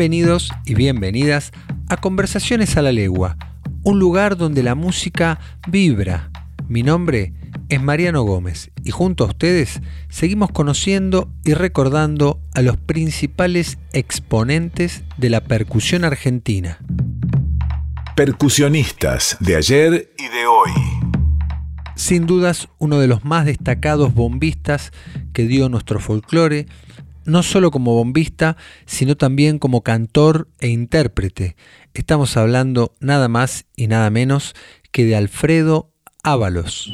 Bienvenidos y bienvenidas a Conversaciones a la Legua, un lugar donde la música vibra. Mi nombre es Mariano Gómez y junto a ustedes seguimos conociendo y recordando a los principales exponentes de la percusión argentina. Percusionistas de ayer y de hoy. Sin dudas, uno de los más destacados bombistas que dio nuestro folclore no solo como bombista, sino también como cantor e intérprete. Estamos hablando nada más y nada menos que de Alfredo Ábalos.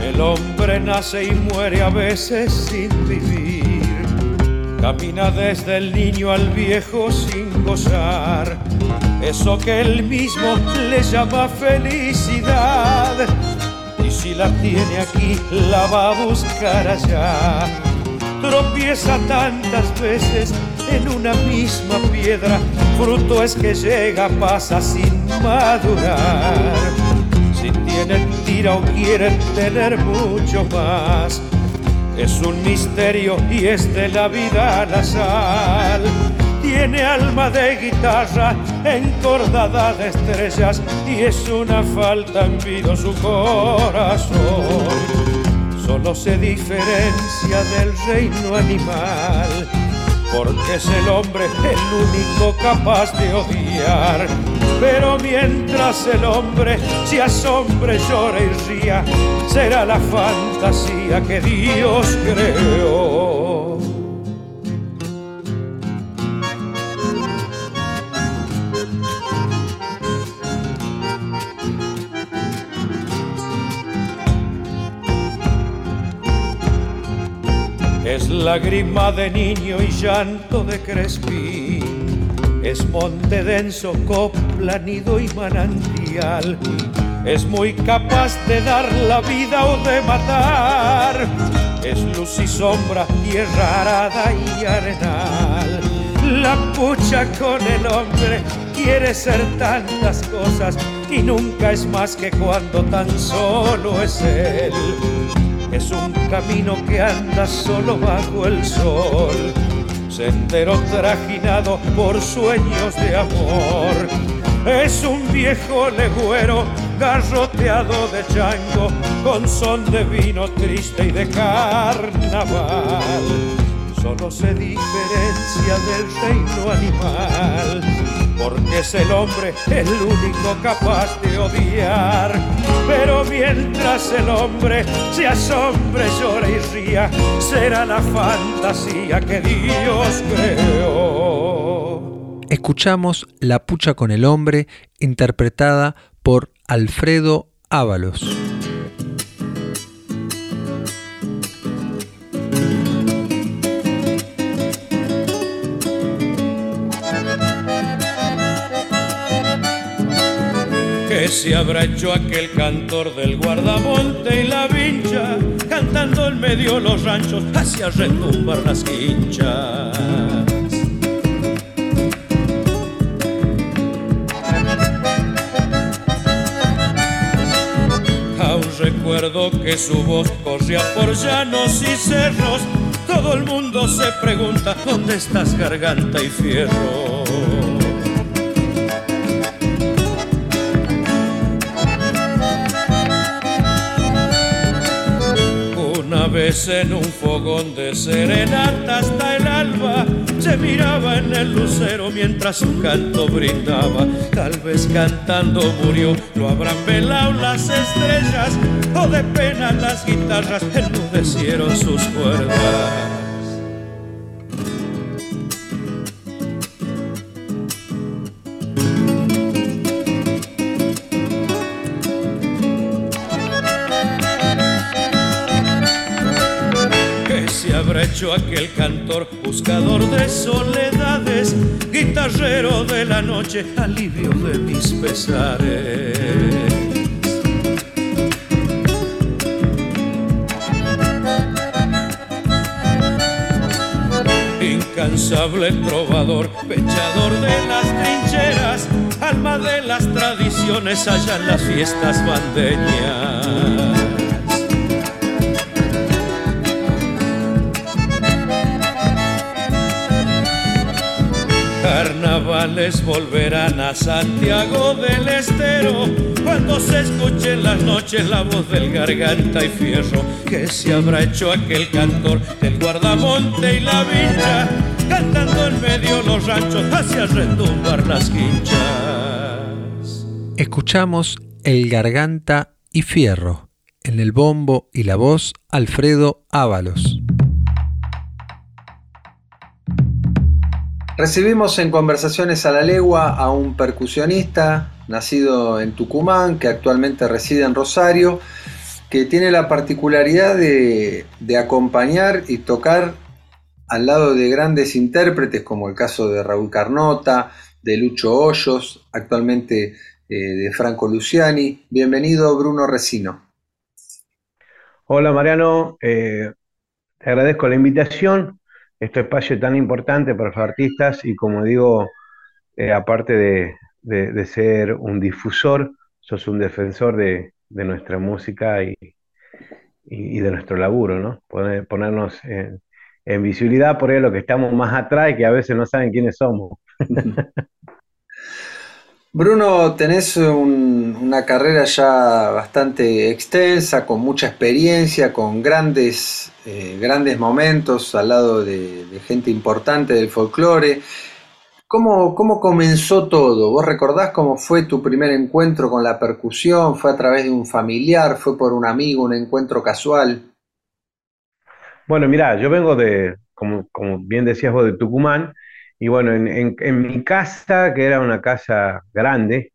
El hombre nace y muere a veces sin vivir Camina desde el niño al viejo sin gozar eso que él mismo le llama felicidad. Y si la tiene aquí, la va a buscar allá. Tropieza tantas veces en una misma piedra, fruto es que llega, pasa sin madurar. Si tiene tira o quiere tener mucho más es un misterio y es de la vida la sal. Tiene alma de guitarra encordada de estrellas y es una falta en su corazón. Solo se diferencia del reino animal porque es el hombre el único capaz de odiar pero mientras el hombre se asombre, llora y ría, será la fantasía que Dios creó. Es lágrima de niño y llanto de crespín es monte denso, copla, nido y manantial. Es muy capaz de dar la vida o de matar. Es luz y sombra, tierra arada y arenal. La pucha con el hombre quiere ser tantas cosas y nunca es más que cuando tan solo es él. Es un camino que anda solo bajo el sol sendero trajinado por sueños de amor. Es un viejo legüero garroteado de chango con son de vino triste y de carnaval. Solo se diferencia del reino animal porque es el hombre el único capaz de odiar. Pero mientras el hombre se asombre, llora y ría, será la fantasía que Dios creó. Escuchamos La pucha con el hombre, interpretada por Alfredo Ábalos. Se habrá hecho aquel cantor del guardamonte y la vincha, cantando en medio los ranchos hacia retumbar las quinchas. Aún recuerdo que su voz corría por llanos y cerros, todo el mundo se pregunta dónde estás garganta y fierro. Vez en un fogón de serenata hasta el alba se miraba en el lucero mientras su canto brindaba. Tal vez cantando murió, lo habrán velado las estrellas o de pena las guitarras enmudecieron sus cuerdas. Hecho aquel cantor, buscador de soledades, guitarrero de la noche, alivio de mis pesares. Incansable trovador, pechador de las trincheras, alma de las tradiciones allá en las fiestas bandeñas. Carnavales volverán a Santiago del Estero cuando se escuche en las noches la voz del garganta y fierro que se habrá hecho aquel cantor del guardamonte y la vincha cantando en medio los ranchos hacia retumbar las quinchas. Escuchamos el garganta y fierro en el bombo y la voz Alfredo Ábalos. Recibimos en Conversaciones a la Legua a un percusionista nacido en Tucumán, que actualmente reside en Rosario, que tiene la particularidad de, acompañar y tocar al lado de grandes intérpretes, como el caso de Raúl Carnota, de Lucho Hoyos, actualmente eh, de Franco Luciani. Bienvenido, Bruno Resino. Hola, Mariano. Eh, te agradezco la invitación este espacio tan importante para los artistas y como digo, eh, aparte de, ser un difusor, sos un defensor de, nuestra música y, de nuestro laburo, ¿no? ponernos en, visibilidad por ahí lo que estamos más atrás y que a veces no saben quiénes somos. Bruno, tenés una carrera ya bastante extensa, con mucha experiencia, con grandes, eh, grandes momentos al lado de, gente importante del folclore. ¿Cómo, ¿Cómo, comenzó todo? ¿Vos recordás cómo fue tu primer encuentro con la percusión? ¿Fue a través de un familiar? ¿Fue por un amigo, un encuentro casual? Bueno, mirá, yo vengo de, como, como bien decías vos, de Tucumán, y bueno, en, mi casa, que era una casa grande,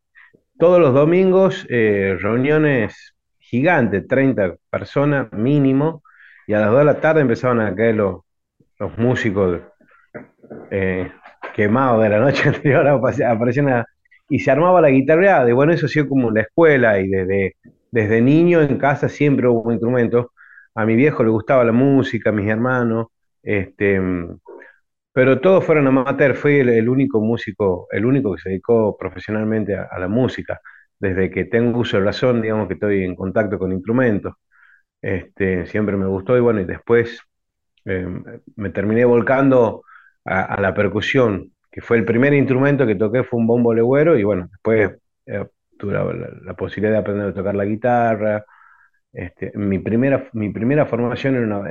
todos los domingos eh, reuniones gigantes, 30 personas mínimo, y a las 2 de la tarde empezaban a caer los, los músicos eh, quemados de la noche anterior, aparecían y se armaba la guitarreada, y bueno, eso ha sido como la escuela, y desde, desde niño en casa siempre hubo instrumentos, a mi viejo le gustaba la música, a mis hermanos, este, pero todos fueron amateur, fui el, único músico, el único que se dedicó profesionalmente a, la música. Desde que tengo uso de razón, digamos que estoy en contacto con instrumentos. Este, siempre me gustó y bueno, y después eh, me terminé volcando a, la percusión, que fue el primer instrumento que toqué, fue un bombo legüero y bueno, después eh, tuve la, posibilidad de aprender a tocar la guitarra. Este, mi, primera, mi primera formación, en, una,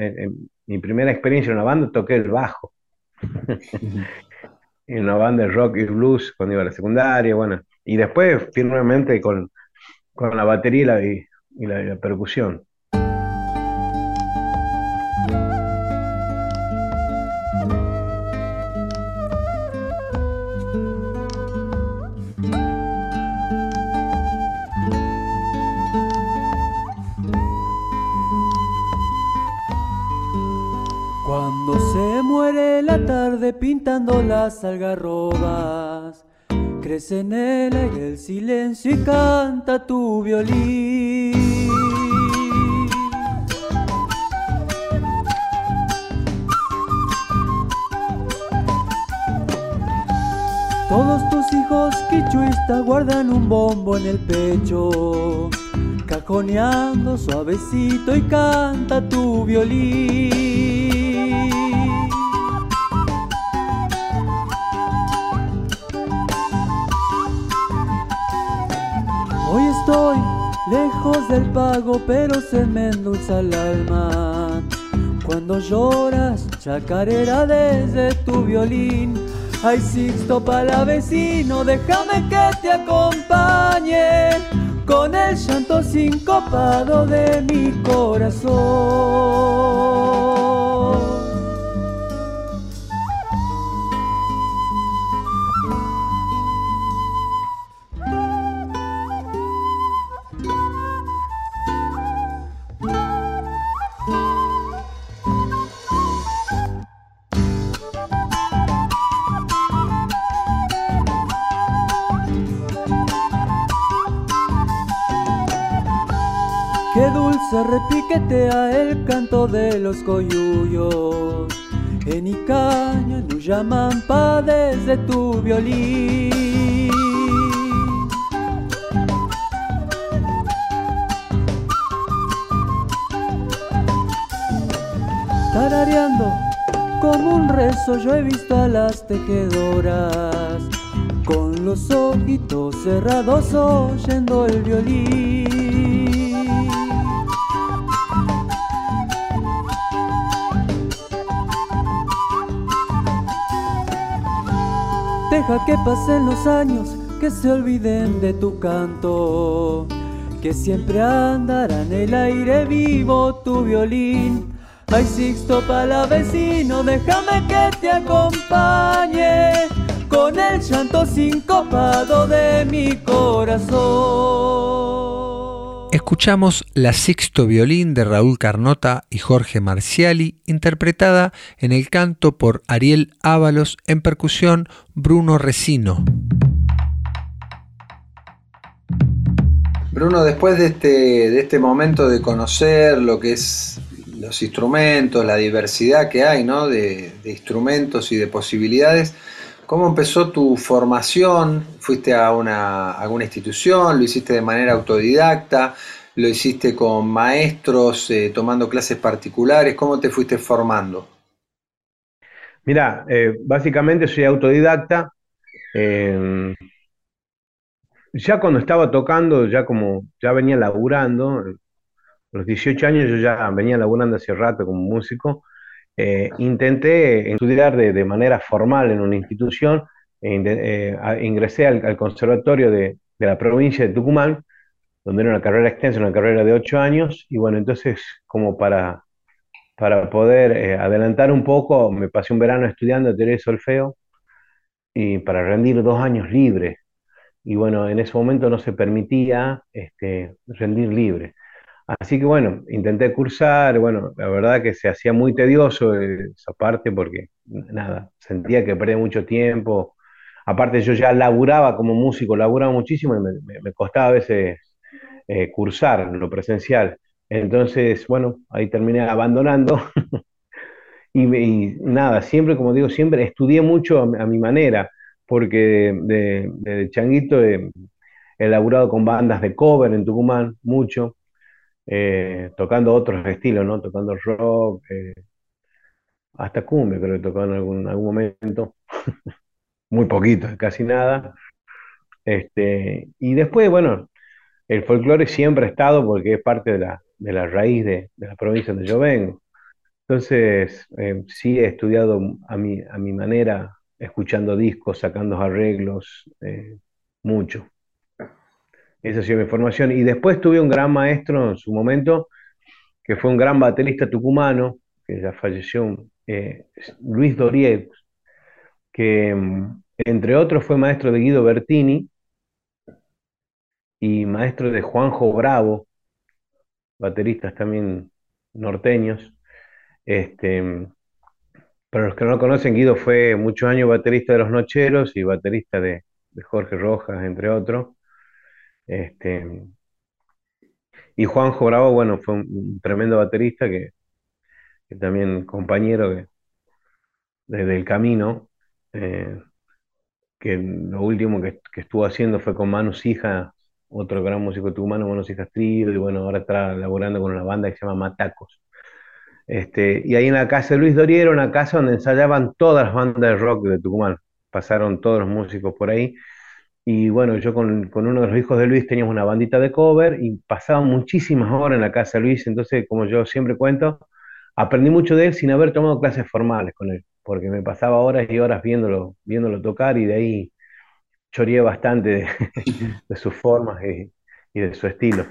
mi primera experiencia en una banda, toqué el bajo en una banda de rock y blues cuando iba a la secundaria, bueno, y después firmemente con, con la batería y la percusión. Pintando las algarrobas. Crece en el el silencio y canta tu violín. Todos tus hijos quichuistas guardan un bombo en el pecho, cajoneando suavecito y canta tu violín. Lejos del pago, pero se me endulza el alma. Cuando lloras, chacarera desde tu violín. Ay, Sixto vecino, déjame que te acompañe con el llanto sincopado de mi corazón. Se repiquetea el canto de los coyuyos. En Icaña nos llaman pa desde tu violín. Tarareando como un rezo yo he visto a las tejedoras con los ojitos cerrados oyendo el violín. Que pasen los años, que se olviden de tu canto, que siempre andará en el aire vivo tu violín. Ay, Sixto vecino, déjame que te acompañe con el llanto sincopado de mi corazón. Escuchamos La Sixto Violín de Raúl Carnota y Jorge Marciali, interpretada en el canto por Ariel Ábalos, en percusión Bruno Resino. Bruno, después de este, de este momento de conocer lo que es los instrumentos, la diversidad que hay ¿no? de instrumentos y de posibilidades, ¿Cómo empezó tu formación? ¿Fuiste a, una, alguna institución? ¿Lo hiciste de manera autodidacta? ¿Lo hiciste con maestros eh, tomando clases particulares? ¿Cómo te fuiste formando? Mira, eh, básicamente soy autodidacta. Em, ya cuando estaba tocando, ya como ya venía laburando, a los 18 años yo ya venía laburando hace rato como músico, eh, intenté estudiar de, manera formal en una institución, e eh, ingresé al, conservatorio de, la provincia de Tucumán, donde era una carrera extensa, una carrera de ocho años, y bueno, entonces como para, para poder eh, adelantar un poco, me pasé un verano estudiando teoría de solfeo, y para rendir dos años libre. Y bueno, en ese momento no se permitía este, rendir libre. Así que bueno, intenté cursar, bueno, la verdad que se hacía muy tedioso esa parte porque nada, sentía que perdía mucho tiempo. Aparte yo ya laburaba como músico, laburaba muchísimo y me, costaba a veces eh, cursar lo presencial. Entonces, bueno, ahí terminé abandonando. y, nada, siempre, como digo, siempre estudié mucho a, mi manera, porque de, changuito he, he laburado con bandas de cover en Tucumán, mucho eh, tocando otros estilos, ¿no? Tocando rock, eh, hasta cumbia creo que tocado en algún, algún momento, muy poquito, casi nada. Este, y después, bueno, el folclore siempre ha estado porque es parte de la, de la raíz de, de, la provincia donde yo vengo. Entonces, eh, sí he estudiado a mi, a mi manera, escuchando discos, sacando arreglos, mucho. Esa ha sido mi formación. Y después tuve un gran maestro en su momento, que fue un gran baterista tucumano, que ya falleció, eh, Luis Doriet, que mm, entre otros fue maestro de Guido Bertini y maestro de Juanjo Bravo, bateristas también norteños. Este, para los que no lo conocen, Guido fue muchos años baterista de Los Nocheros y baterista de, de Jorge Rojas, entre otros. Este, y Juanjo Bravo, bueno, fue un, tremendo baterista que, también compañero de, del camino, eh, que lo último que, estuvo haciendo fue con Manu Hija, otro gran músico tucumano, Manu Hija Trío, y bueno, ahora está laborando con una banda que se llama Matacos. Este, y ahí en la casa de Luis Doriero, una casa donde ensayaban todas las bandas de rock de Tucumán. Pasaron todos los músicos por ahí. Y bueno, yo con, uno de los hijos de Luis teníamos una bandita de cover y pasaba muchísimas horas en la casa de Luis, entonces como yo siempre cuento, aprendí mucho de él sin haber tomado clases formales con él, porque me pasaba horas y horas viéndolo, viéndolo tocar y de ahí choreé bastante de, sus formas y, y de su estilo.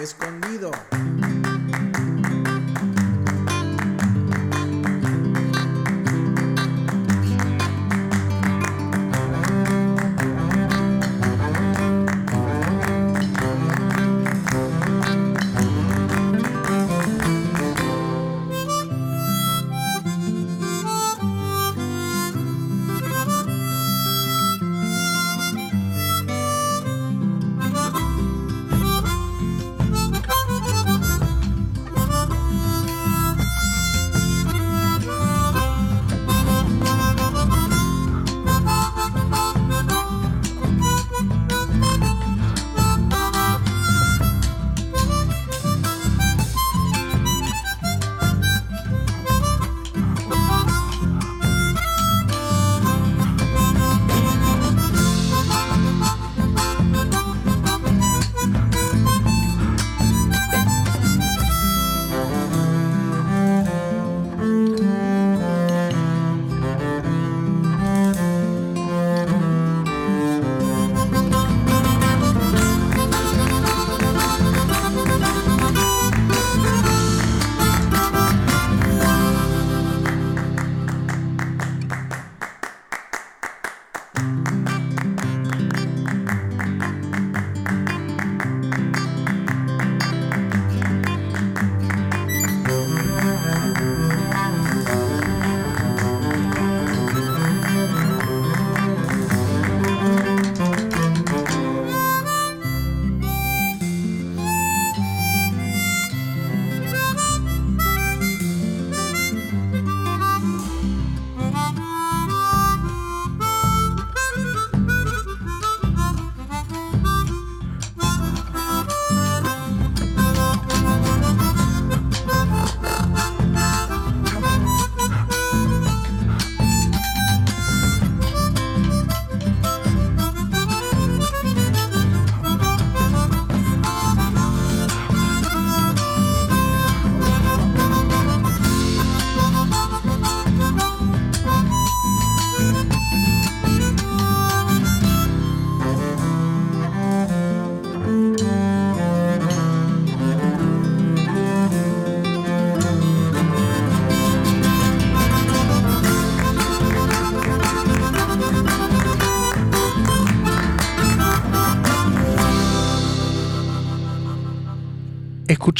Escondido.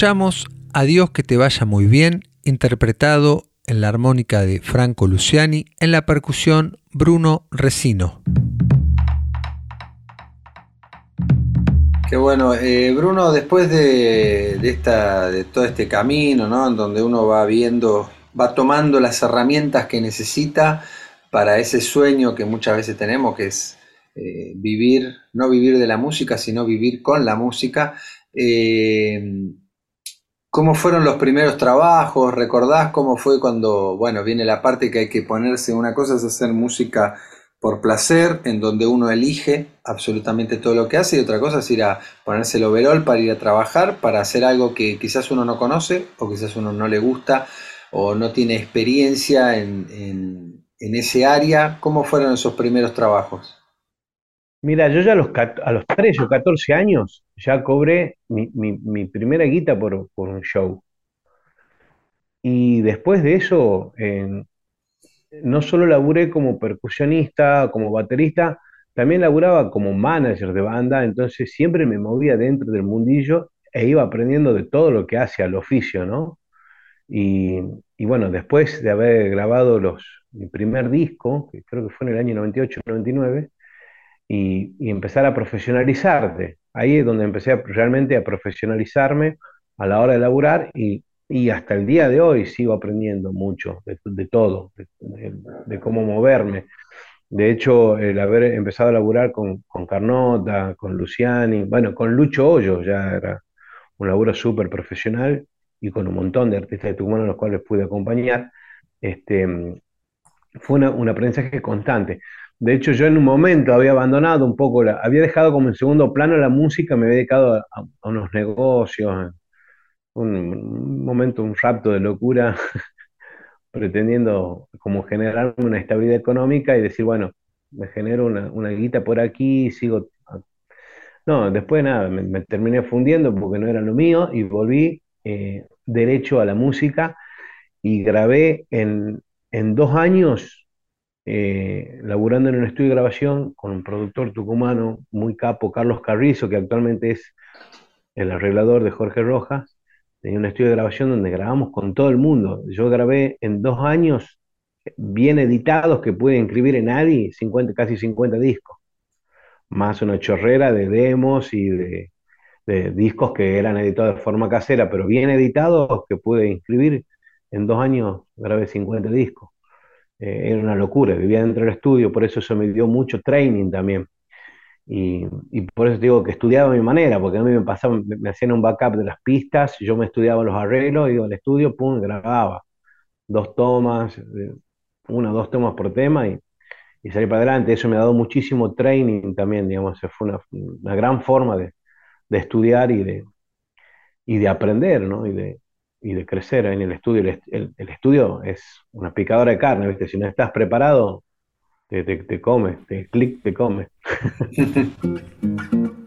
Escuchamos Adiós que te vaya muy bien, interpretado en la armónica de Franco Luciani, en la percusión Bruno Resino. Qué bueno, eh, Bruno, después de, todo este camino, ¿no? En donde uno va viendo, va tomando las herramientas que necesita para ese sueño que muchas veces tenemos, que es eh, vivir, no vivir de la música, sino vivir con la música. Eh, ¿Cómo fueron los primeros trabajos? ¿Recordás cómo fue cuando, bueno, viene la parte que hay que ponerse, una cosa es hacer música por placer, en donde uno elige absolutamente todo lo que hace, y otra cosa es ir a ponerse el overall para ir a trabajar, para hacer algo que quizás uno no conoce, o quizás uno no le gusta, o no tiene experiencia en, en ese área. ¿Cómo fueron esos primeros trabajos? Mira, yo ya a los, a los 13 o 14 años ya cobré mi, primera guita por, un show. Y después de eso, no solo laburé como percusionista, como baterista, también laburaba como manager de banda, entonces siempre me movía dentro del mundillo e iba aprendiendo de todo lo que hace al oficio, ¿no? Y, y bueno, después de haber grabado los, mi primer disco, que creo que fue en el año 98-99, y, empezar a profesionalizarte. Ahí es donde empecé realmente a profesionalizarme a la hora de laburar y, hasta el día de hoy sigo aprendiendo mucho de, todo, de, cómo moverme. De hecho, el haber empezado a laburar con, con Carnota, con Luciani, bueno, con Lucho Hoyo ya era un laburo súper profesional y con un montón de artistas de Tucumán a los cuales pude acompañar, este, fue un aprendizaje constante. De hecho, yo en un momento había abandonado un poco, la, había dejado como en segundo plano la música, me había dedicado a, unos negocios un, momento, un rapto de locura, pretendiendo como generarme una estabilidad económica y decir, bueno, me genero una, una guita por aquí, sigo... No, después nada, me, terminé fundiendo porque no era lo mío y volví eh, derecho a la música y grabé en, en dos años, eh, laburando en un estudio de grabación con un productor tucumano muy capo, Carlos Carrizo, que actualmente es el arreglador de Jorge Rojas, tenía un estudio de grabación donde grabamos con todo el mundo. Yo grabé en dos años, bien editados, que pude inscribir en ADI, 50, casi 50 discos, más una chorrera de demos y de, discos que eran editados de forma casera, pero bien editados, que pude inscribir. En dos años grabé 50 discos. Eh, era una locura, vivía dentro del estudio, por eso eso me dio mucho training también. Y, por eso digo que estudiaba a mi manera, porque a mí me pasaban, me, hacían un backup de las pistas, yo me estudiaba los arreglos, iba al estudio, pum, grababa. Dos tomas, eh, una o dos tomas por tema y, y salí para adelante. Eso me ha dado muchísimo training también, digamos, fue una, una gran forma de, de, estudiar y de, y de aprender, ¿no? Y de, y de crecer en el estudio. El, el, estudio es una picadora de carne, ¿viste? Si no estás preparado, te, te, te come, te clic, te come.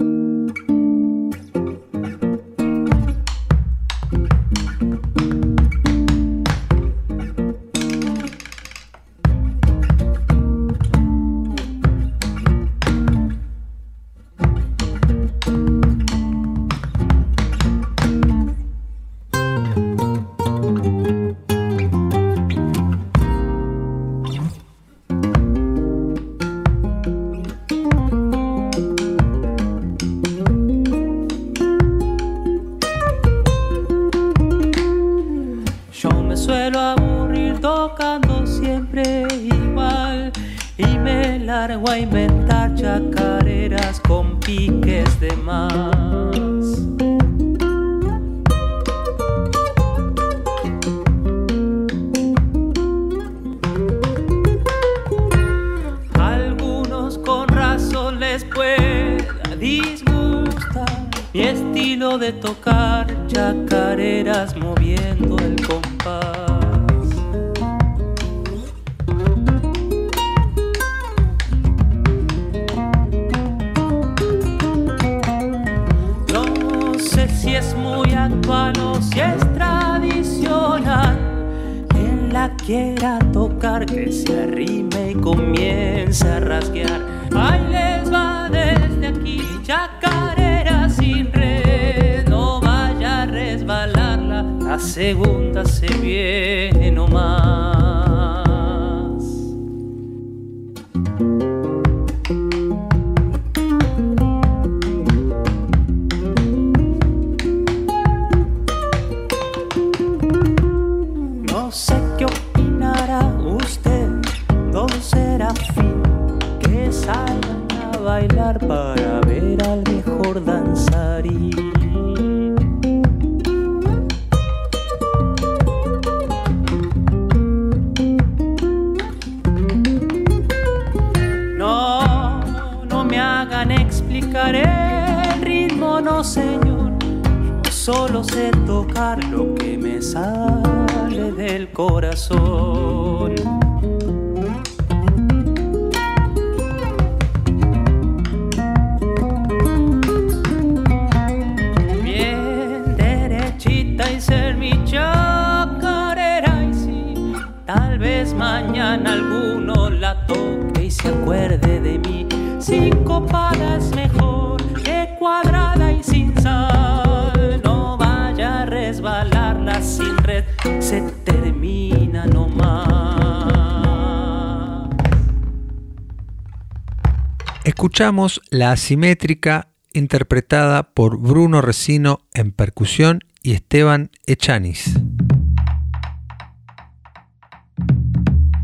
Escuchamos la asimétrica interpretada por Bruno Resino en percusión y Esteban Echanis.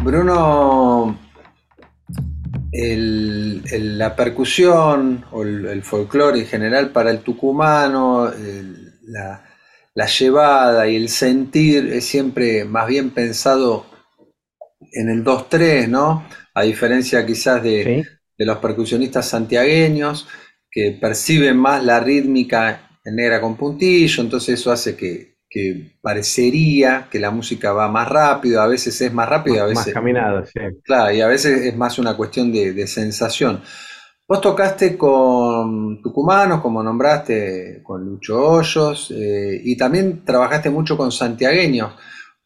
Bruno, la percusión o el, folclore en general para el tucumano, la, llevada y el sentir es siempre más bien pensado en el 2-3, ¿no? A diferencia quizás de, de los percusionistas santiagueños, que perciben más la rítmica en negra con puntillo, entonces eso hace que, que parecería que la música va más rápido, a veces es más rápido, a veces... Más caminado, sí. Claro, y a veces es más una cuestión de, sensación. Vos tocaste con tucumanos, como nombraste, con Lucho Hoyos, eh, y también trabajaste mucho con santiagueños.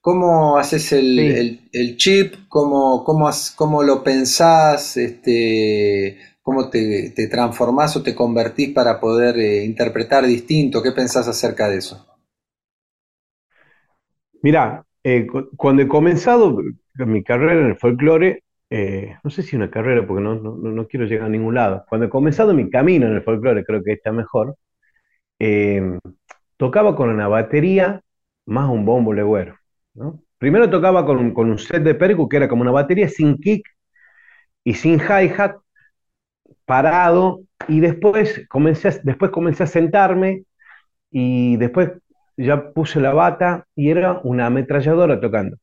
¿Cómo haces el, chip? ¿Cómo, cómo, lo pensás? Este, ¿Cómo te, transformás o te convertís para poder eh, interpretar distinto? ¿Qué pensás acerca de eso? Mira, eh, cuando he comenzado mi carrera en el folclore, eh, no sé si una carrera porque no, quiero llegar a ningún lado, cuando he comenzado mi camino en el folclore, creo que está mejor, tocaba con una batería más un bombo legüero. Primero tocaba con, un set de percu que era como una batería sin kick y sin hi-hat, parado, y después comencé, después comencé a sentarme y después ya puse la bata y era una ametralladora tocando.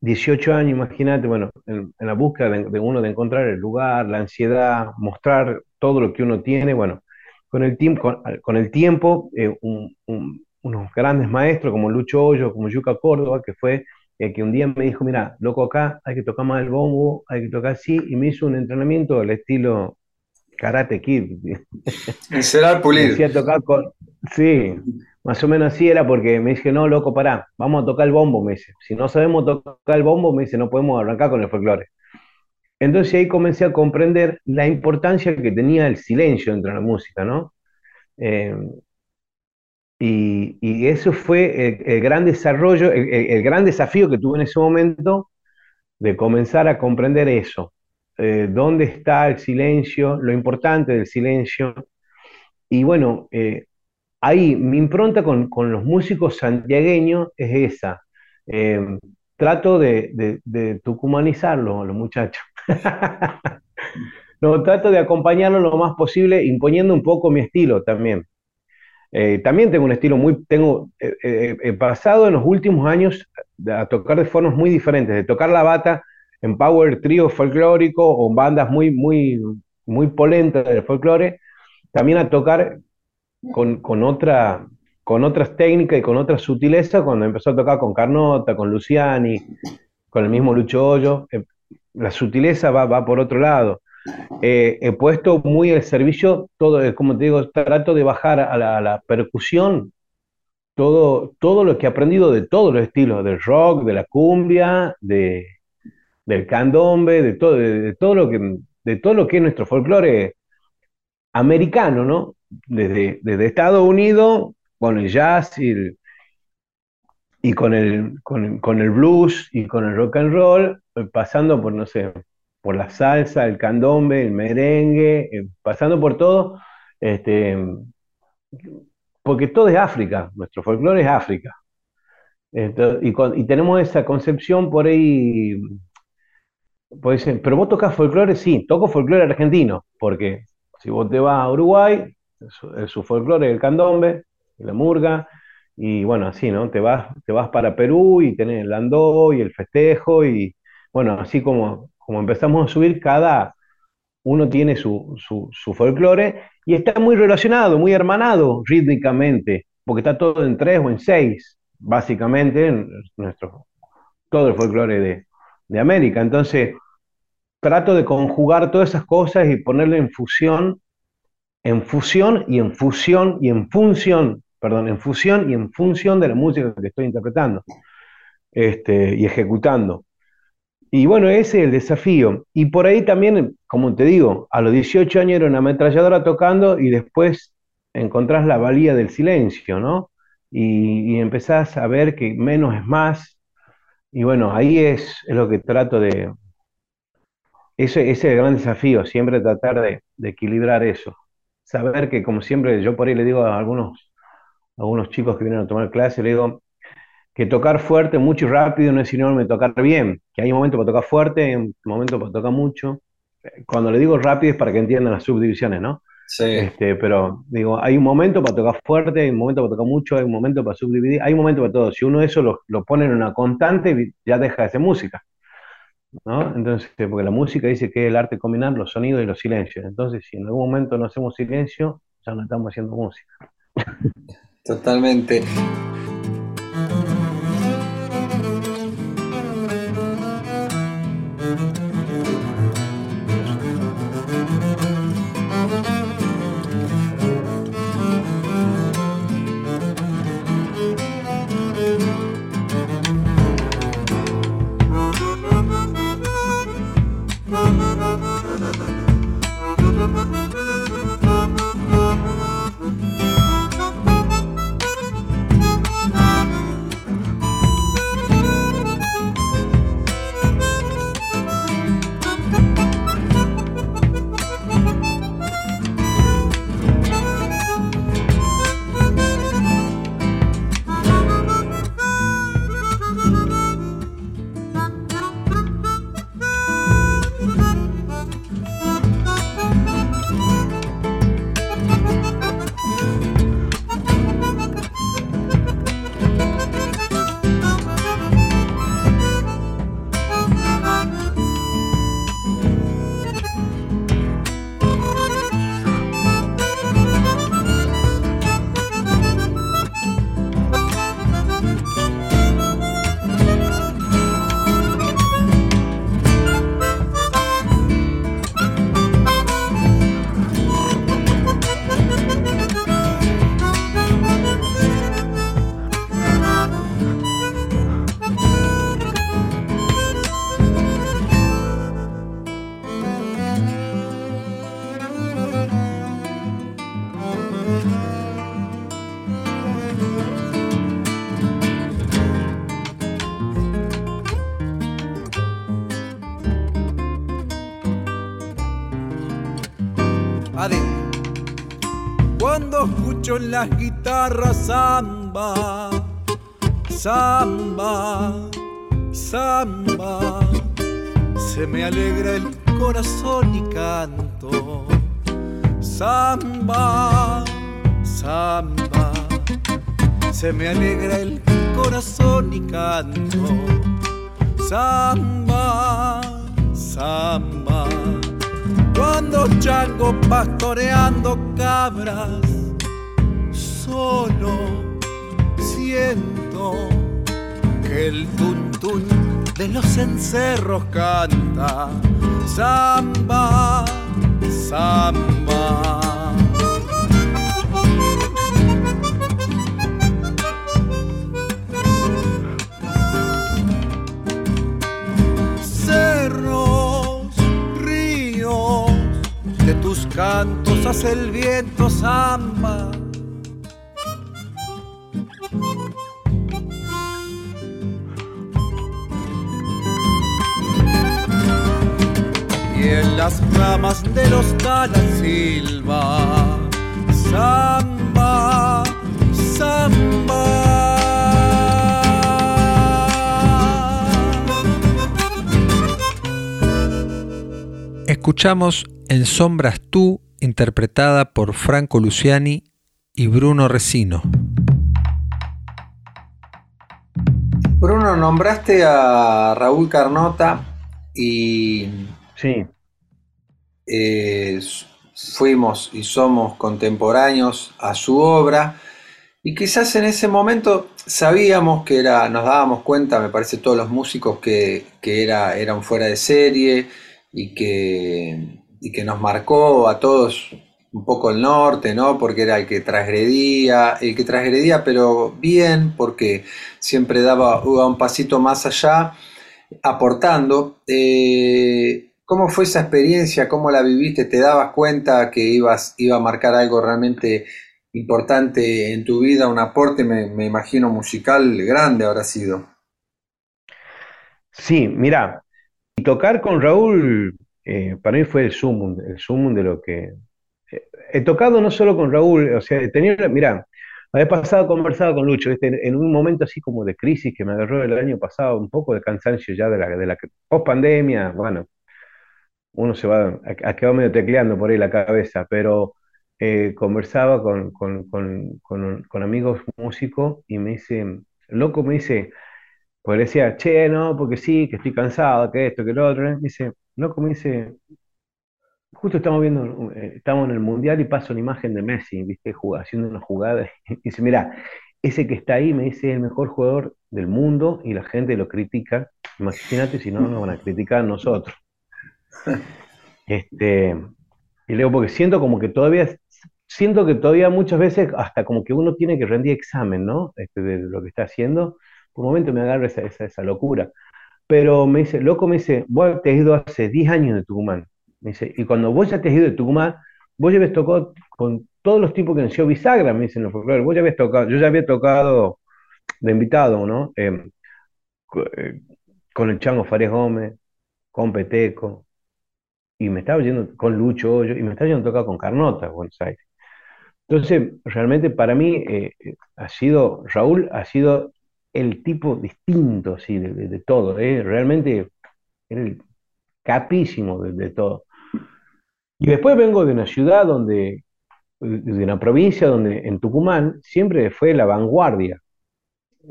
18 eh, años, imagínate, bueno, en, la búsqueda de, uno de encontrar el lugar, la ansiedad, mostrar todo lo que uno tiene, bueno, con el, tiempo, con, el tiempo, eh, unos grandes maestros como Lucho Hoyo, como Yuca Córdoba, que fue el que un día me dijo, mira, loco acá, hay que tocar más el bombo, hay que tocar así, y me hizo un entrenamiento del estilo Karate Kid. Será pulir. tocar con, sí, más o menos así era porque me dije, no, loco, pará, vamos a tocar el bombo, me dice. Si no sabemos tocar el bombo, me dice, no podemos arrancar con el folclore. Entonces ahí comencé a comprender la importancia que tenía el silencio dentro de la música, ¿no? Eh, y, eso fue el, gran desarrollo, el, gran desafío que tuve en ese momento de comenzar a comprender eso. Eh, dónde está el silencio, lo importante del silencio. Y bueno, eh, ahí mi impronta con, los músicos santiagueños es esa. Eh, trato de, de, a los muchachos. no, trato de acompañarlo lo más posible, imponiendo un poco mi estilo también. Eh, también tengo un estilo muy, tengo, eh, he pasado en los últimos años a tocar de formas muy diferentes, de tocar la bata en power trío folclórico o bandas muy, muy, muy polentas del folclore, también a tocar con, otra, con otras técnicas y con otra sutileza cuando empezó a tocar con Carnota, con Luciani, con el mismo Lucho Hoyo. Eh, la sutileza va, va por otro lado. Eh, he puesto muy al servicio todo, eh, como te digo, trato de bajar a la, percusión todo, todo lo que he aprendido de todos los estilos, del rock, de la cumbia, de, del candombe, de todo, de, todo lo que, de todo lo que es nuestro folclore americano, ¿no? desde, Estados Unidos, con el jazz y, y con, el, con, el blues y con el rock and roll, eh, pasando por, no sé, por la salsa, el candombe, el merengue, eh, pasando por todo, este, porque todo es África, nuestro folclore es África. y, y, tenemos esa concepción por ahí, puede ser, pero vos tocas folclore, sí, toco folclore argentino, porque si vos te vas a Uruguay, su folclore, el candombe, la murga, y bueno, así, ¿no? Te vas, te vas para Perú y tenés el landó y el festejo, y bueno, así como, como empezamos a subir, cada uno tiene su, su, folclore y está muy relacionado, muy hermanado rítmicamente, porque está todo en tres o en seis, básicamente, en nuestro, todo el folclore de, de América. Entonces, trato de conjugar todas esas cosas y ponerle en fusión en fusión y en fusión y en función, perdón, en fusión y en función de la música que estoy interpretando este, y ejecutando. Y bueno, ese es el desafío. Y por ahí también, como te digo, a los 18 años era una ametralladora tocando y después encontrás la valía del silencio, ¿no? Y, empezás a ver que menos es más. Y bueno, ahí es, lo que trato de... Ese, ese es el gran desafío, siempre tratar de equilibrar eso saber que, como siempre, yo por ahí le digo a algunos, algunos chicos que vienen a tomar clase, le digo que tocar fuerte, mucho y rápido no es sinónimo de tocar bien, que hay un momento para tocar fuerte, hay un momento para tocar mucho. Cuando le digo rápido es para que entiendan las subdivisiones, ¿no? Sí. Este, pero digo, hay un momento para tocar fuerte, hay un momento para tocar mucho, hay un momento para subdividir, hay un momento para todo. Si uno eso lo, lo pone en una constante, ya deja de ser música. ¿no? Entonces, porque la música dice que es el arte combinar los sonidos y los silencios. Entonces, si en algún momento no hacemos silencio, ya no estamos haciendo música. Totalmente. En las guitarras samba, samba, samba, se me alegra el corazón y canto. Samba, samba, se me alegra el corazón y canto. Samba, samba cuando chango pastoreando cabras, solo siento que el tuntún de los encerros canta samba, samba. cantos hace el viento samba. Las ramas de los talas silva, samba, samba. Escuchamos en Sombras tú, interpretada por Franco Luciani y Bruno Resino. Bruno, nombraste a Raúl Carnota y sí. Eh, fuimos y somos contemporáneos a su obra y quizás en ese momento sabíamos que era, nos dábamos cuenta, me parece todos los músicos que, que era, eran fuera de serie y que y que nos marcó a todos un poco el norte, ¿no? Porque era el que transgredía, el que transgredía, pero bien, porque siempre daba un pasito más allá, aportando. Eh, ¿Cómo fue esa experiencia? ¿Cómo la viviste? ¿Te dabas cuenta que ibas, iba a marcar algo realmente importante en tu vida? Un aporte, me, imagino, musical grande habrá sido. Sí, mira, tocar con Raúl eh, para mí fue el sumum, el sumum de lo que... Eh, he tocado no solo con Raúl, o sea, he tenido, mira, había pasado conversado con Lucho, en un momento así como de crisis que me agarró el año pasado, un poco de cansancio ya de la, de la post-pandemia, bueno, uno se va, a, quedar medio tecleando por ahí la cabeza, pero eh, conversaba con, con, con, con, amigos músicos y me dice, loco me dice, pues decía, che, no, porque sí, que estoy cansado, que esto, que lo otro, me dice, no, como dice, justo estamos viendo, eh, estamos en el Mundial y pasa una imagen de Messi, ¿viste? haciendo una jugada. Y dice, mira, ese que está ahí me dice es el mejor jugador del mundo y la gente lo critica. Imagínate si no nos van a criticar nosotros. Este, y luego porque siento como que todavía, siento que todavía muchas veces hasta como que uno tiene que rendir examen, ¿no? Este, de lo que está haciendo. Por un momento me agarra esa, esa, esa locura. Pero me dice, loco, me dice, vos te has ido hace 10 años de Tucumán. Me dice, y cuando vos ya te has ido de Tucumán, vos ya habías tocado con todos los tipos que nació bisagra, me dicen los folclores. Vos ya habías tocado, yo ya había tocado de invitado, ¿no? Em, eh, con el Chango Fares Gómez, con Peteco, y me estaba yendo con Lucho Hoyo, y me estaba yendo a tocar con Carnota, Buenos Aires. Entonces, realmente para mí eh, eh, ha sido, Raúl ha sido el tipo distinto así de, todo, ¿eh? realmente era el capísimo de, todo. Y después vengo de una ciudad donde, de una provincia donde en Tucumán siempre fue la vanguardia.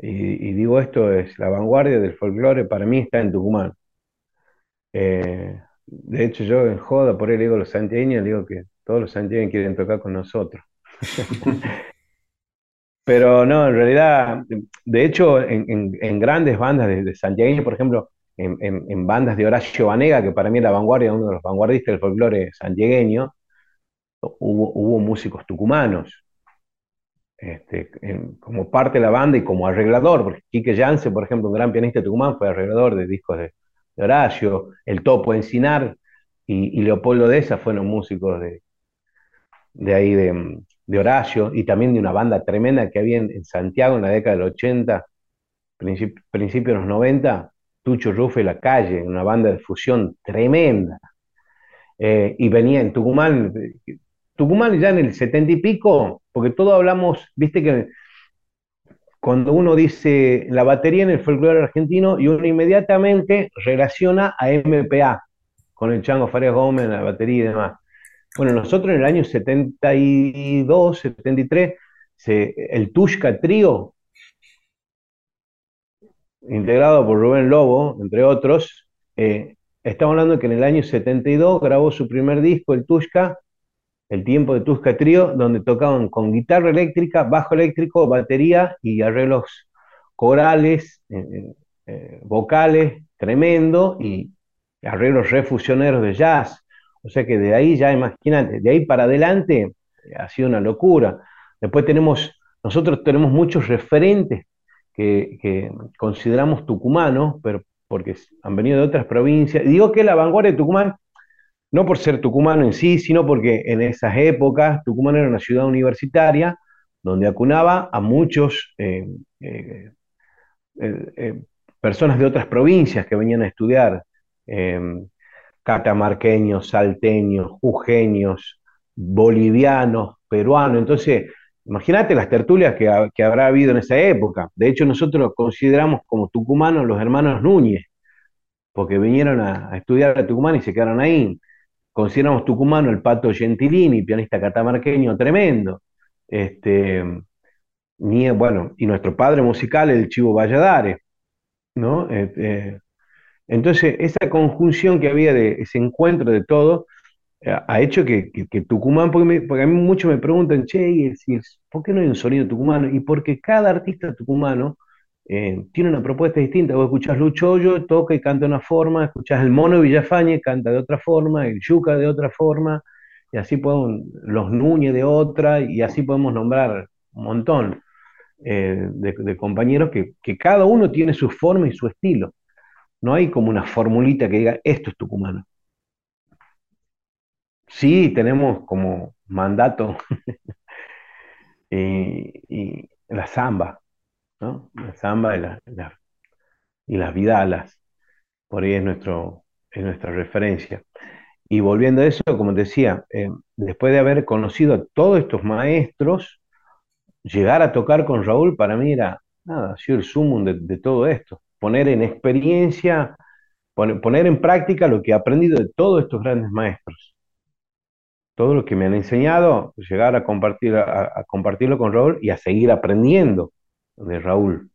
Y, digo esto es, la vanguardia del folclore para mí está en Tucumán. Eh, de hecho yo en joda por ahí le digo a los santiagueños, digo que todos los santiagueños quieren tocar con nosotros. Pero no, en realidad, de hecho, en, grandes bandas de, de por ejemplo, en, bandas de Horacio Vanega, que para mí es la vanguardia, uno de los vanguardistas del folclore santiagueño, hubo, músicos tucumanos, este, como parte de la banda y como arreglador, porque Quique Yance, por ejemplo, un gran pianista Tucumán, fue arreglador de discos de, Horacio, el Topo Encinar y, Leopoldo Deza fueron músicos de, de ahí de, de Horacio y también de una banda tremenda que había en, Santiago en la década del 80, principios de los 90, Tucho Rufe La Calle, una banda de fusión tremenda. Eh, y venía en Tucumán, Tucumán ya en el setenta y pico, porque todo hablamos, viste que cuando uno dice la batería en el folclore argentino y uno inmediatamente relaciona a MPA, con el Chango Farias Gómez, la batería y demás. Bueno, nosotros en el año 72, 73, el Tushka Trío, integrado por Rubén Lobo, entre otros, eh, estamos hablando que en el año 72 grabó su primer disco, el Tushka, el tiempo de Tusca Trío, donde tocaban con guitarra eléctrica, bajo eléctrico, batería y arreglos corales, eh, eh, eh, vocales, tremendo, y arreglos refusioneros de jazz. O sea que de ahí ya, imagínate, de ahí para adelante ha sido una locura. Después tenemos, nosotros tenemos muchos referentes que, que consideramos tucumanos, pero porque han venido de otras provincias. Y digo que la vanguardia de Tucumán no por ser tucumano en sí, sino porque en esas épocas Tucumán era una ciudad universitaria donde acunaba a muchos eh, eh, eh, personas de otras provincias que venían a estudiar, catamarqueños, salteños, jujeños, bolivianos, peruanos. Entonces, imagínate las tertulias que, que, habrá habido en esa época. De hecho, nosotros consideramos como tucumanos los hermanos Núñez, porque vinieron a, a estudiar a Tucumán y se quedaron ahí consideramos tucumano el Pato Gentilini, pianista catamarqueño tremendo. Este, bueno, y nuestro padre musical, el Chivo Valladares. ¿no? Este, entonces, esa conjunción que había de ese encuentro de todo, eh, ha hecho que, Tucumán, porque, a mí muchos me preguntan, che, ¿por qué no hay un sonido tucumano? Y porque cada artista tucumano eh, tiene una propuesta distinta. Vos escuchás Lucho toca y canta de una forma, escuchás el Mono Villafañe, canta de otra forma, el Yuca de otra forma, y así podemos, los Núñez de otra, y así podemos nombrar un montón eh, de, compañeros que, cada uno tiene su forma y su estilo. No hay como una formulita que diga, esto es tucumano. Sí, tenemos como mandato y la samba, samba y, la, y las vidalas. Por ahí es, nuestro, es nuestra referencia. Y volviendo a eso, como decía, eh, después de haber conocido a todos estos maestros, llegar a tocar con Raúl para mí era, nada, ha sido el sumum de, todo esto. Poner en experiencia, poner, en práctica lo que he aprendido de todos estos grandes maestros. Todo lo que me han enseñado, llegar a, compartir, a compartirlo con Raúl y a seguir aprendiendo de Raúl.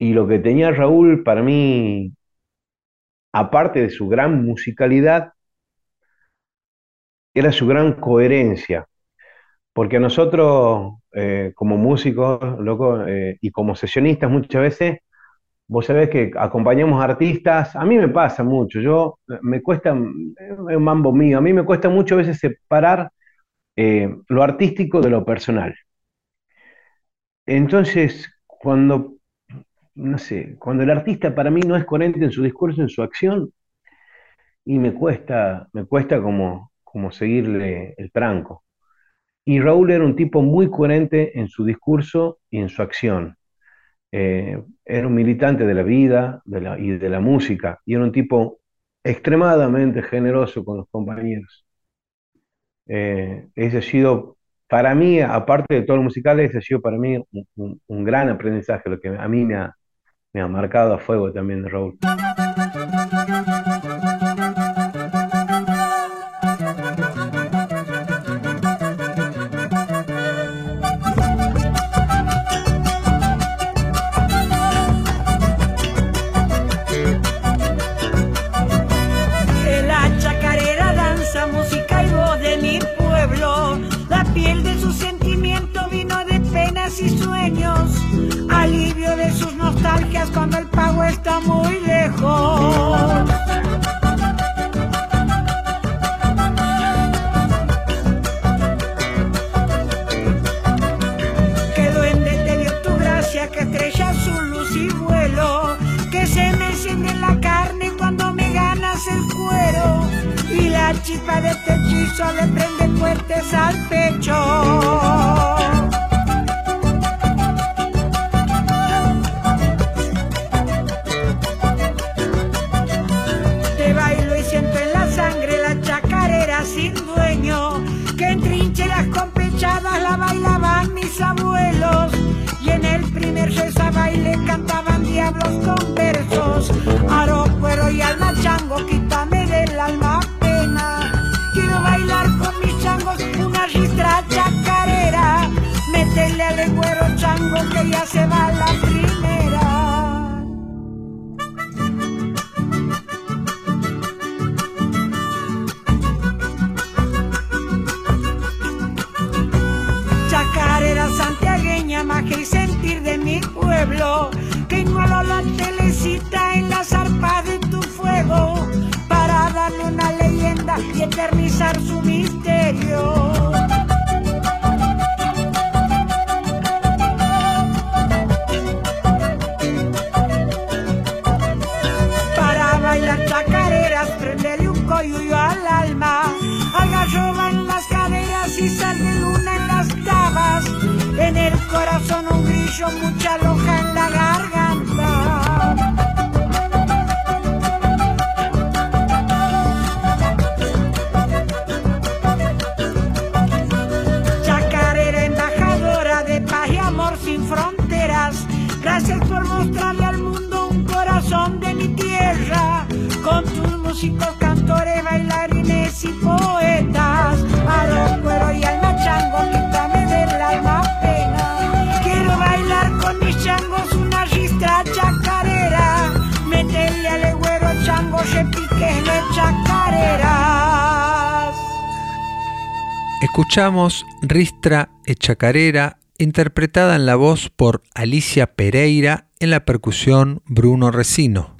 Y lo que tenía Raúl para mí, aparte de su gran musicalidad, era su gran coherencia. Porque a nosotros, eh, como músicos loco, eh, y como sesionistas muchas veces, vos sabés que acompañamos artistas, a mí me pasa mucho, yo me cuesta, es un mambo mío, a mí me cuesta mucho a veces separar eh, lo artístico de lo personal. Entonces, cuando, no sé, cuando el artista para mí no es coherente en su discurso, en su acción, y me cuesta, me cuesta como, como seguirle el tranco. Y Raúl era un tipo muy coherente en su discurso y en su acción. Eh, era un militante de la vida y de la música, y era un tipo extremadamente generoso con los compañeros. Eh, ese ha sido para mí, aparte de todo lo musical, ese ha sido para mí un, gran aprendizaje, lo que a mí me ha, me ha marcado a fuego también Raúl. Algarroba en las caderas y sal de luna en las cavas. En el corazón un grillo, mucha loja en la garganta. Escuchamos Ristra Echacarera, interpretada en la voz por Alicia Pereira, en la percusión Bruno Resino.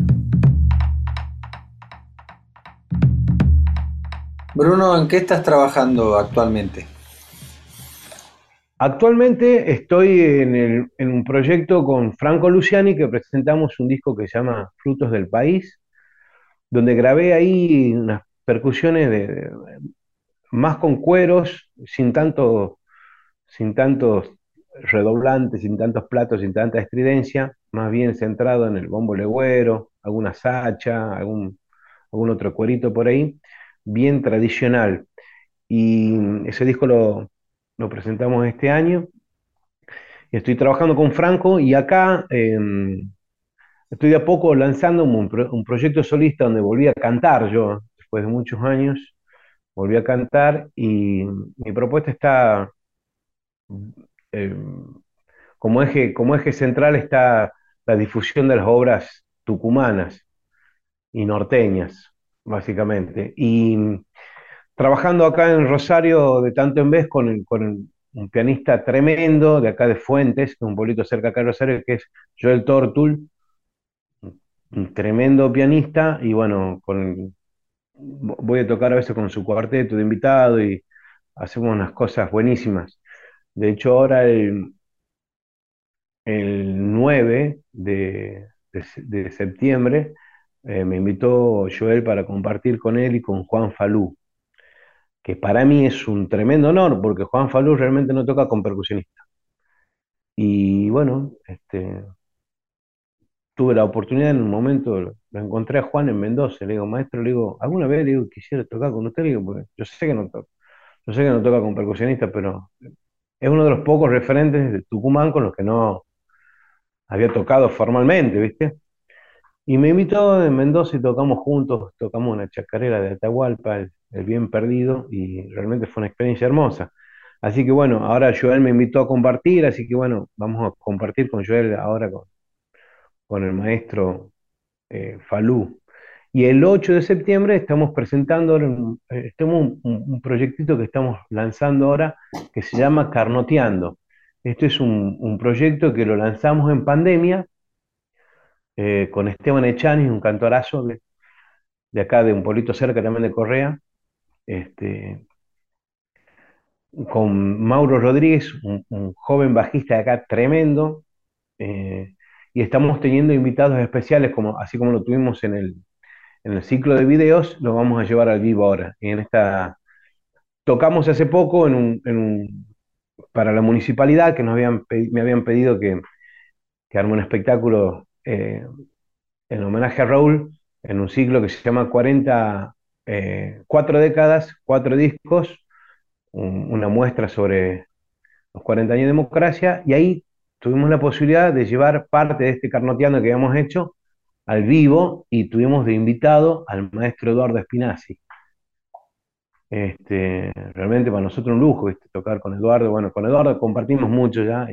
Bruno, ¿en qué estás trabajando actualmente? Actualmente estoy en, el- en un proyecto con Franco Luciani que presentamos un disco que se llama Frutos del País, donde grabé ahí unas percusiones de, de- más con cueros, sin tanto, sin tantos redoblantes, sin tantos platos, sin tanta estridencia, más bien centrado en el bombo legüero, alguna sacha, algún, algún otro cuerito por ahí, bien tradicional. Y ese disco lo, lo presentamos este año. Estoy trabajando con Franco y acá eh, estoy de a poco lanzando un, un proyecto solista donde volví a cantar yo, después de muchos años, volví a cantar y mi propuesta está, eh, como eje, como eje central está la difusión de las obras tucumanas y norteñas, básicamente. Y trabajando acá en Rosario de tanto en vez con, un pianista tremendo de acá de Fuentes, un pueblito cerca acá de Rosario, que es Joel Tortul, un tremendo pianista, y bueno, con, voy a tocar a veces con su cuarteto de invitado y hacemos unas cosas buenísimas. De hecho, ahora el, el 9 de, de se- de septiembre eh, me invitó Joel para compartir con él y con Juan Falú, que para mí es un tremendo honor porque Juan Falú realmente no toca con percusionista. Y bueno, este, tuve la oportunidad en un momento, lo encontré a Juan en Mendoza, le digo, maestro, le digo, ¿alguna vez le digo, quisiera tocar con usted? Le digo, porque yo sé que no toca, yo sé que no toca con percusionista, pero es uno de los pocos referentes de Tucumán con los que no había tocado formalmente, ¿viste? Y me invitó en Mendoza y tocamos juntos, tocamos una chacarera de Atahualpa, el, el Bien Perdido, y realmente fue una experiencia hermosa. Así que bueno, ahora Joel me invitó a compartir, así que bueno, vamos a compartir con Joel ahora con, con el maestro eh, Falú. Y el 8 de septiembre estamos presentando eh, un, un- proyectito que estamos lanzando ahora que se llama Carnoteando. Este es un, proyecto que lo lanzamos en pandemia eh, con Esteban Echani, un cantorazo de, de acá, de un pueblito cerca también de Correa, este, con Mauro Rodríguez, un, un joven bajista de acá tremendo, eh, y estamos teniendo invitados especiales, como, así como lo tuvimos en el, en el ciclo de videos, lo vamos a llevar al vivo ahora. En esta, tocamos hace poco en un, en un- para la municipalidad, que nos habían, me habían pedido que, que arme un espectáculo eh, en homenaje a Raúl, en un ciclo que se llama 40, eh, cuatro décadas, cuatro discos, un- una muestra sobre los 40 años de democracia, y ahí tuvimos la posibilidad de llevar parte de este carnoteando que habíamos hecho al vivo y tuvimos de invitado al maestro Eduardo Espinazzi. Este, realmente para nosotros un lujo tocar con Eduardo. Bueno, con Eduardo compartimos mucho ya,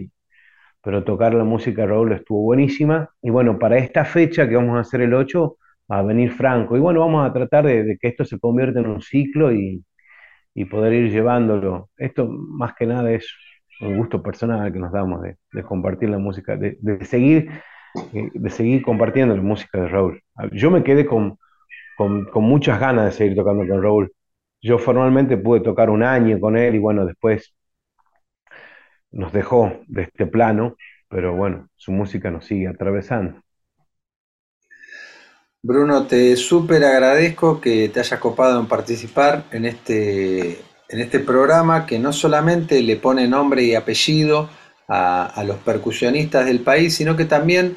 pero tocar la música de Raúl estuvo buenísima. Y bueno, para esta fecha que vamos a hacer el 8, va a venir Franco. Y bueno, vamos a tratar de, que esto se convierta en un ciclo y, y, poder ir llevándolo. Esto más que nada es un gusto personal que nos damos de, compartir la música, de, seguir, eh, de seguir compartiendo la música de Raúl. Yo me quedé con, con, con muchas ganas de seguir tocando con Raúl yo formalmente pude tocar un año con él y bueno, después nos dejó de este plano, pero bueno, su música nos sigue atravesando. Bruno, te súper agradezco que te hayas copado en participar en este, en este programa que no solamente le pone nombre y apellido a, los percusionistas del país, sino que también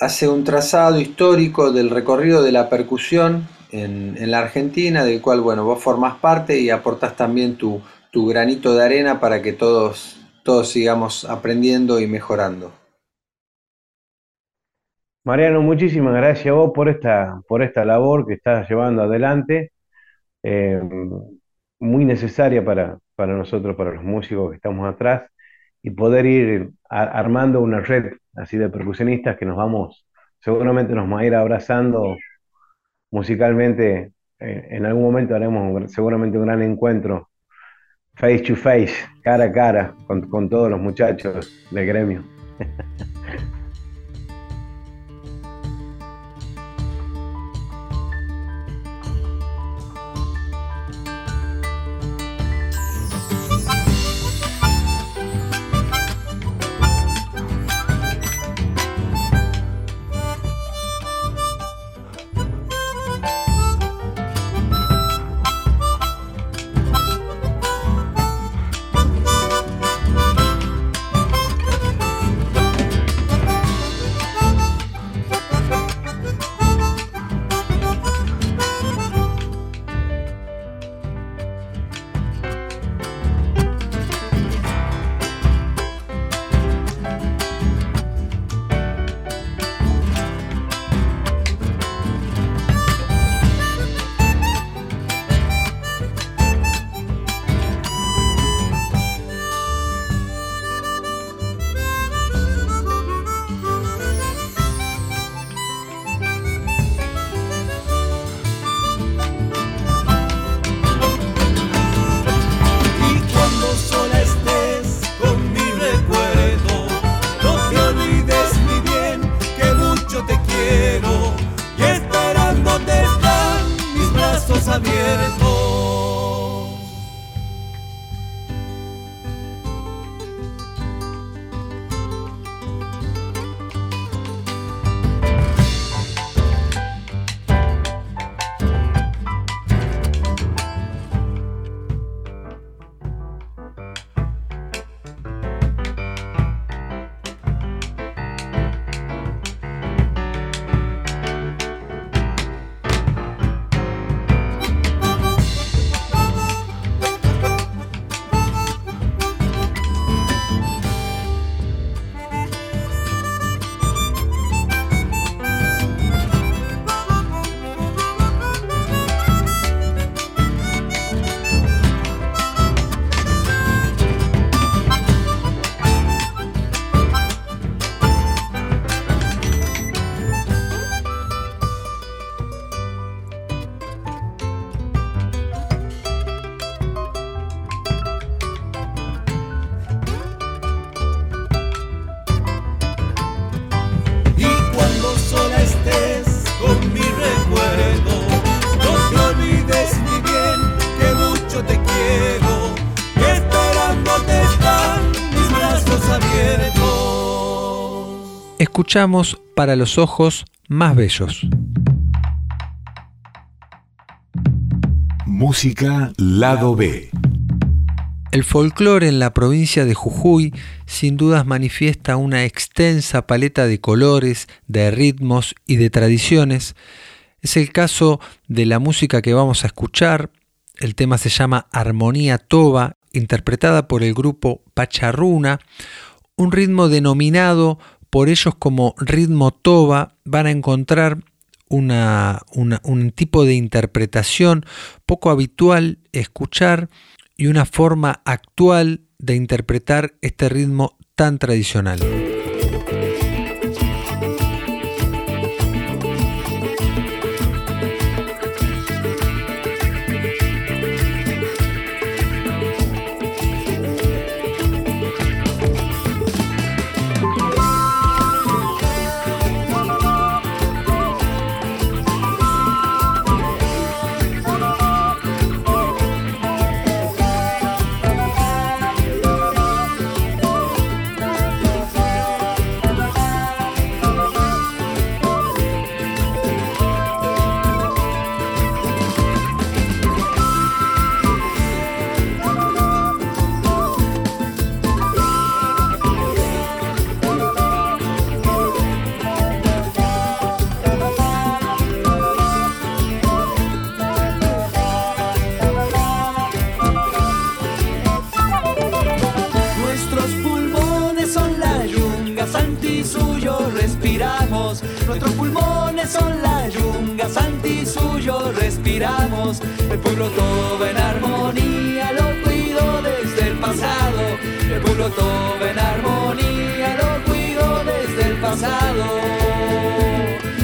hace un trazado histórico del recorrido de la percusión en, la Argentina, del cual, bueno, vos formás parte y aportas también tu, granito de arena para que todos, todos sigamos aprendiendo y mejorando. Mariano, muchísimas gracias a vos por esta, por esta labor que estás llevando adelante, eh, muy necesaria para, para nosotros, para los músicos que estamos atrás, y poder ir armando una red así de percusionistas que nos vamos, seguramente nos va a ir abrazando musicalmente eh, en algún momento haremos seguramente un gran encuentro face to face, cara a cara, con, con todos los muchachos del gremio. escuchamos para los ojos más bellos. Música Lado B. El folclore en la provincia de Jujuy sin dudas manifiesta una extensa paleta de colores, de ritmos y de tradiciones. Es el caso de la música que vamos a escuchar. El tema se llama Armonía Toba, interpretada por el grupo Pacharruna, un ritmo denominado por ellos como ritmo toba, van a encontrar un tipo de interpretación poco habitual escuchar y una forma actual de interpretar este ritmo tan tradicional.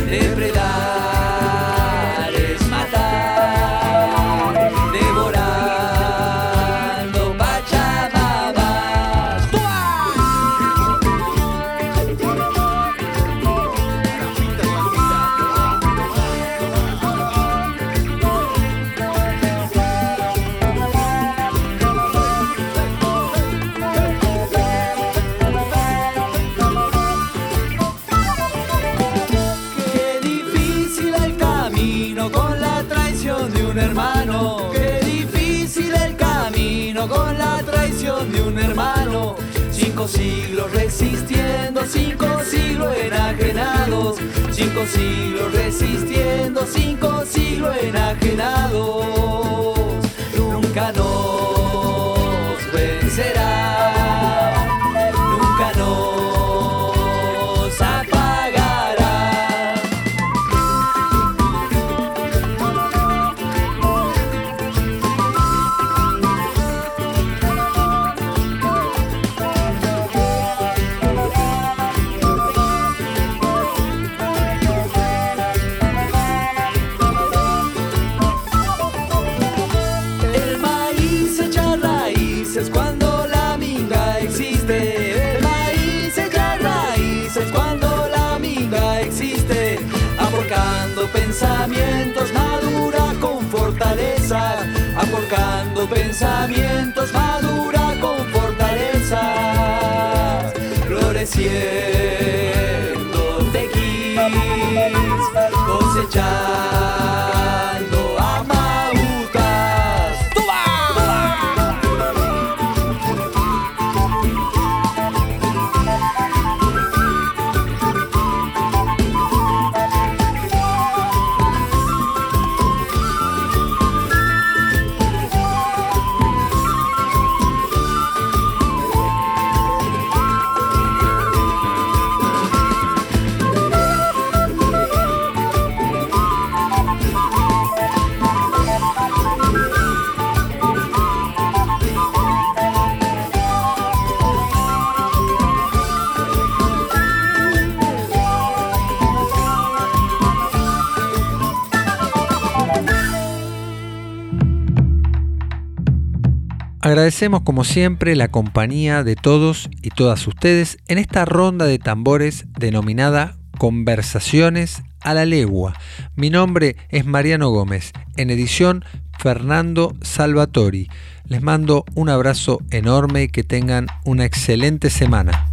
celebridade. Siglos resistiendo, cinco siglos enajenados, cinco siglos resistiendo, cinco siglos enajenados, nunca nos vencerá. Pensamientos madura con fortaleza, floreciendo Agradecemos como siempre la compañía de todos y todas ustedes en esta ronda de tambores denominada Conversaciones a la Legua. Mi nombre es Mariano Gómez, en edición Fernando Salvatori. Les mando un abrazo enorme y que tengan una excelente semana.